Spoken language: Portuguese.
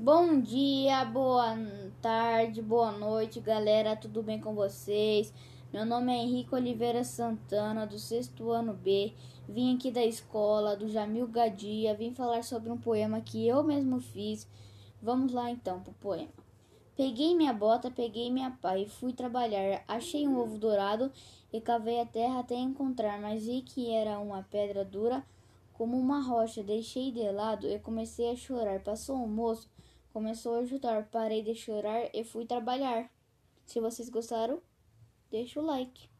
Bom dia, boa tarde, boa noite, galera. Tudo bem com vocês? Meu nome é Henrique Oliveira Santana, do sexto ano B. Vim aqui da escola do Jamil Gadia. Vim falar sobre um poema que eu mesmo fiz. Vamos lá então pro poema. Peguei minha bota, peguei minha pá e fui trabalhar. Achei um ovo dourado e cavei a terra até encontrar, mas vi que era uma pedra dura como uma rocha. Deixei de lado e comecei a chorar. Passou um moço começou a ajudar. Parei de chorar e fui trabalhar. Se vocês gostaram, deixa o like.